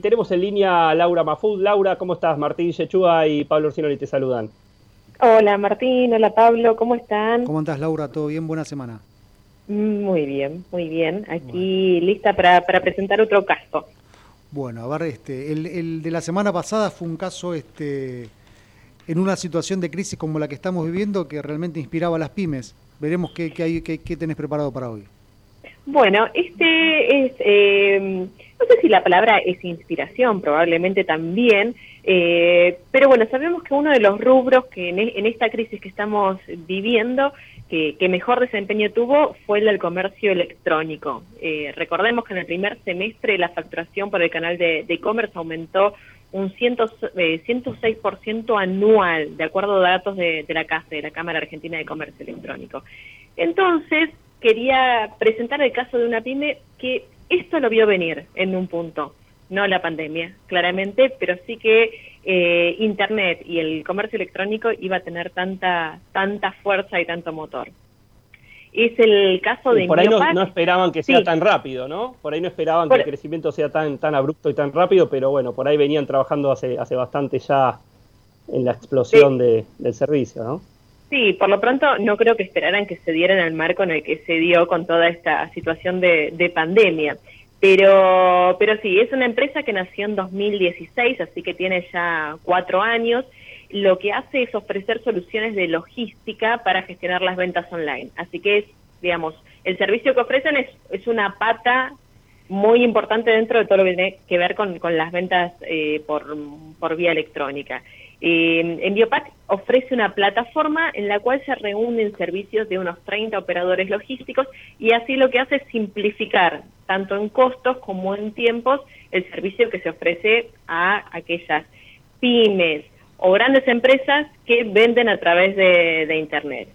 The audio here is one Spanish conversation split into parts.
Tenemos en línea a Laura Mafud. Laura, ¿cómo estás? Martín Yechúa y Pablo Orsinoli te saludan. Hola Martín, hola Pablo, ¿cómo están? ¿Cómo estás Laura? ¿Todo bien? Buena semana. Muy bien, muy bien. Aquí lista para, presentar otro caso. Bueno, a ver, este, el, de la semana pasada fue un caso este, en una situación de crisis como la que estamos viviendo que realmente inspiraba a las pymes. Veremos qué, qué, hay, qué, qué tenés preparado para hoy. Bueno, este es, eh, no sé si la palabra es inspiración, probablemente también, eh, pero bueno, sabemos que uno de los rubros que en, e, esta crisis que estamos viviendo, que, mejor desempeño tuvo, fue el del comercio electrónico. Eh, recordemos que en el primer semestre la facturación por el canal de e-commerce aumentó un 106% anual, de acuerdo a datos de, de la CASE, de la Cámara Argentina de Comercio Electrónico. Entonces, quería presentar el caso de una pyme que esto lo vio venir en un punto, no la pandemia, claramente, pero sí que eh, Internet y el comercio electrónico iba a tener tanta, tanta fuerza y tanto motor. Es el caso de... por ahí no, esperaban que sea tan rápido, ¿no? Por ahí no esperaban que el crecimiento sea tan, tan abrupto y tan rápido, pero bueno, por ahí venían trabajando hace, hace bastante ya en la explosión del servicio, ¿no? Sí, por lo pronto no creo que esperaran que se dieran el marco en el que se dio con toda esta situación de, pandemia. Pero, pero sí, es una empresa que nació en 2016, así que tiene ya cuatro años. Lo que hace es ofrecer soluciones de logística para gestionar las ventas online. Así que es, digamos, el servicio que ofrecen es, es una pata muy importante dentro de todo lo que tiene que ver con, las ventas eh, por, por vía electrónica. Eh, Enviopac ofrece una plataforma en la cual se reúnen servicios de unos 30 operadores logísticos y así lo que hace es simplificar, tanto en costos como en tiempos, el servicio que se ofrece a aquellas pymes o grandes empresas que venden a través de, Internet.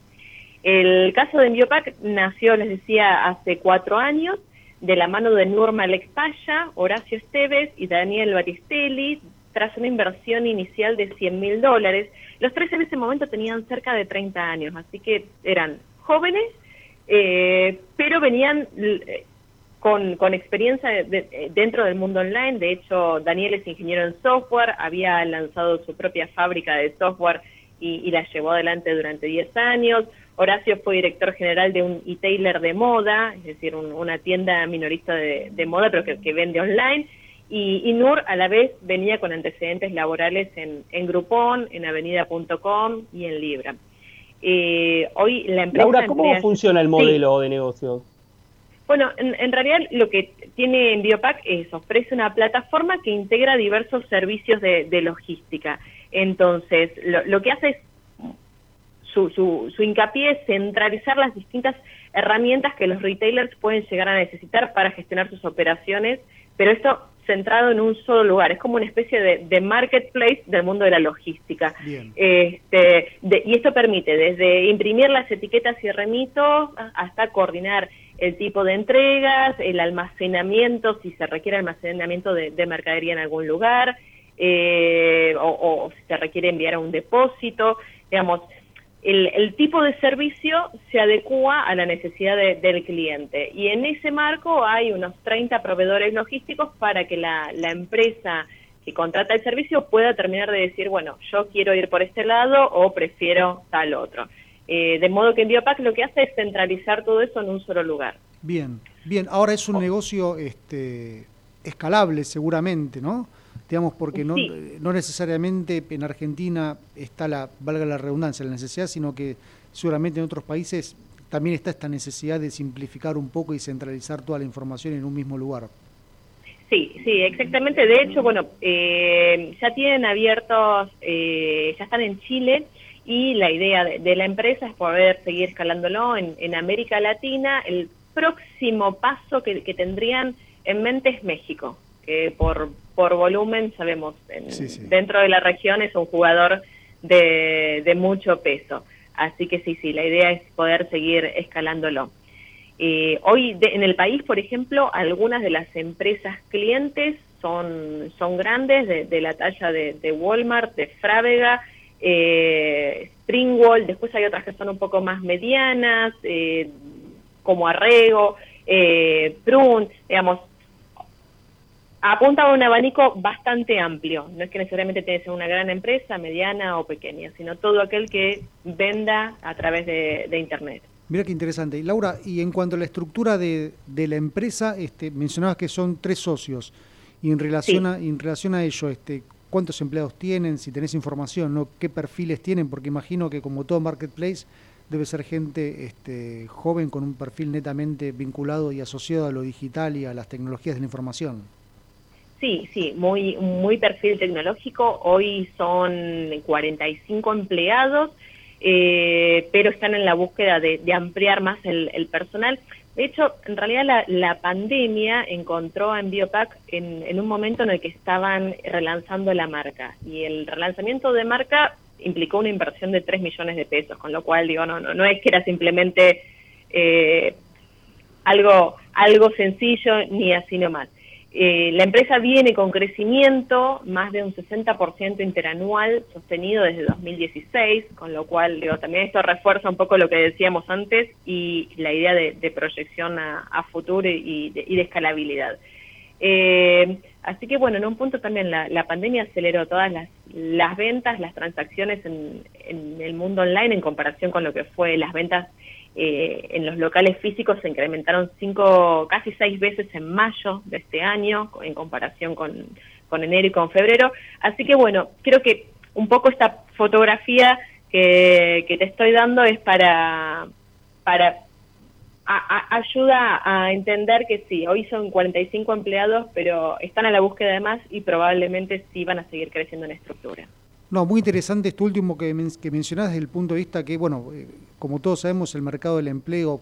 El caso de Enviopac nació, les decía, hace cuatro años de la mano de Norma Lexpaya, Horacio Esteves y Daniel Baristelli, tras una inversión inicial de 100 mil dólares. Los tres en ese momento tenían cerca de 30 años, así que eran jóvenes, eh, pero venían eh, con, con experiencia dentro del mundo online. De hecho, Daniel es ingeniero en software, había lanzado su propia fábrica de software y, la llevó adelante durante 10 años. Horacio fue director general de un e-tailer de moda, es decir, una tienda minorista de, moda, pero que, que vende online y, Nur a la vez venía con antecedentes laborales en, en Groupon, en Avenida.com y en Libra. Eh, hoy la empresa... Laura, ¿cómo funciona el modelo de negocio? Bueno, en, realidad lo que tiene Biopac es ofrece una plataforma que integra diversos servicios de, logística. Entonces, lo, que hace es su, su, su, hincapié es centralizar las distintas herramientas que los retailers pueden llegar a necesitar para gestionar sus operaciones, pero esto centrado en un solo lugar. Es como una especie de, marketplace del mundo de la logística. Este, y esto permite desde imprimir las etiquetas y remitos hasta coordinar el tipo de entregas, el almacenamiento, si se requiere almacenamiento de, mercadería en algún lugar, eh, o, o, si se requiere enviar a un depósito. Digamos, el, tipo de servicio se adecua a la necesidad del cliente. Y en ese marco hay unos 30 proveedores logísticos para que la, empresa que contrata el servicio pueda terminar de decir, bueno, yo quiero ir por este lado o prefiero tal otro. Eh, de modo que en Biopac lo que hace es centralizar todo eso en un solo lugar. Bien, bien. Ahora es un negocio este, escalable seguramente, ¿no? Digamos, porque no, no necesariamente en Argentina está la, valga la redundancia, la necesidad, sino que seguramente en otros países también está esta necesidad de simplificar un poco y centralizar toda la información en un mismo lugar. Sí, sí, exactamente. De hecho, bueno, eh, ya tienen abiertos, eh, ya están en Chile y la idea de, la empresa es poder seguir escalándolo en, en América Latina. El próximo paso que, que tendrían en mente es México que por, por volumen, sabemos, dentro de la región es un jugador de, de mucho peso. Así que sí, sí, la idea es poder seguir escalándolo. Eh, hoy en el país, por ejemplo, algunas de las empresas clientes son, son grandes, de, la talla de, Walmart, de Frávega, eh, Springwall, después hay otras que son un poco más medianas, eh, como Arrego, eh, Prun, digamos, apunta a un abanico bastante amplio. No es que necesariamente tenga que ser una gran empresa, mediana o pequeña, sino todo aquel que venda a través de, Internet. Mira qué interesante. Y Laura, y en cuanto a la estructura de, la empresa, este, mencionabas que son tres socios. Y en relación, a, en relación a ello, este, ¿cuántos empleados tienen? Si tenés información, ¿no? ¿qué perfiles tienen? Porque imagino que como todo marketplace debe ser gente este, joven con un perfil netamente vinculado y asociado a lo digital y a las tecnologías de la información. Sí, sí, muy, muy perfil tecnológico. Hoy son 45 empleados, eh, pero están en la búsqueda de, ampliar más el, personal. De hecho, en realidad la, pandemia encontró a Enviopac en, en un momento en el que estaban relanzando la marca y el relanzamiento de marca implicó una inversión de 3 millones de pesos, con lo cual digo, no, no, no es que era simplemente eh, algo, algo sencillo ni así nomás. Eh, la empresa viene con crecimiento, más de un 60% interanual sostenido desde 2016, con lo cual digo, también esto refuerza un poco lo que decíamos antes y la idea de, proyección a, futuro y de, escalabilidad. Eh, así que bueno, en un punto también la, pandemia aceleró todas las, las ventas, las transacciones en, en, el mundo online en comparación con lo que fue las ventas eh, en los locales físicos se incrementaron cinco, casi seis veces en mayo de este año, en comparación con, enero y con febrero. Así que bueno, creo que un poco esta fotografía que, te estoy dando es para, para ayuda a entender que sí, hoy son 45 empleados, pero están a la búsqueda de más y probablemente sí van a seguir creciendo en estructura. No, muy interesante esto último que, que mencionás desde el punto de vista que, bueno, eh, como todos sabemos, el mercado del empleo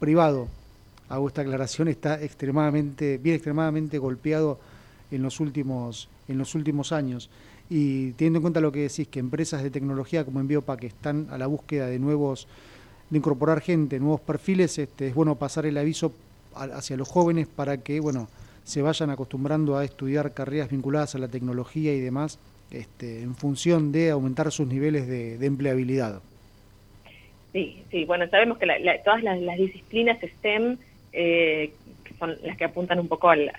privado, hago esta aclaración, está extremadamente, bien extremadamente golpeado en los últimos, en los últimos años. Y teniendo en cuenta lo que decís, que empresas de tecnología como Enviopa que están a la búsqueda de nuevos, de incorporar gente, nuevos perfiles, este, es bueno pasar el aviso hacia los jóvenes para que, bueno, se vayan acostumbrando a estudiar carreras vinculadas a la tecnología y demás este, en función de aumentar sus niveles de, empleabilidad. Sí, sí, bueno, sabemos que todas las, disciplinas STEM, eh, que son las que apuntan un poco al,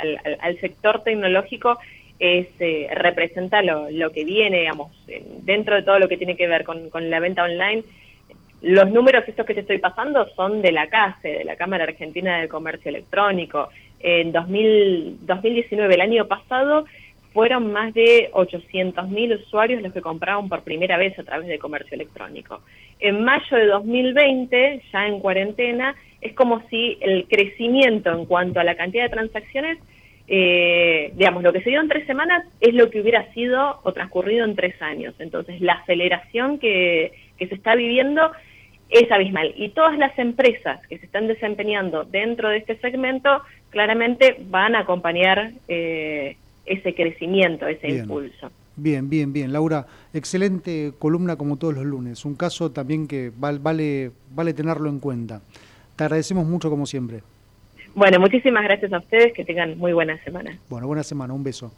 sector tecnológico, es, eh, representa lo, lo, que viene, digamos, dentro de todo lo que tiene que ver con, la venta online. Los números estos que te estoy pasando son de la CASE, de la Cámara Argentina de Comercio Electrónico. En 2019, el año pasado, fueron más de 800.000 usuarios los que compraron por primera vez a través de comercio electrónico. En mayo de 2020, ya en cuarentena, es como si el crecimiento en cuanto a la cantidad de transacciones, eh, digamos, lo que se dio en tres semanas es lo que hubiera sido o transcurrido en tres años. Entonces, la aceleración que, que se está viviendo es abismal. Y todas las empresas que se están desempeñando dentro de este segmento claramente van a acompañar eh, ese crecimiento, ese impulso. Bien, bien, bien. Laura, excelente columna como todos los lunes. Un caso también que vale, vale tenerlo en cuenta. Te agradecemos mucho como siempre. Bueno, muchísimas gracias a ustedes. Que tengan muy buena semana. Bueno, buena semana. Un beso.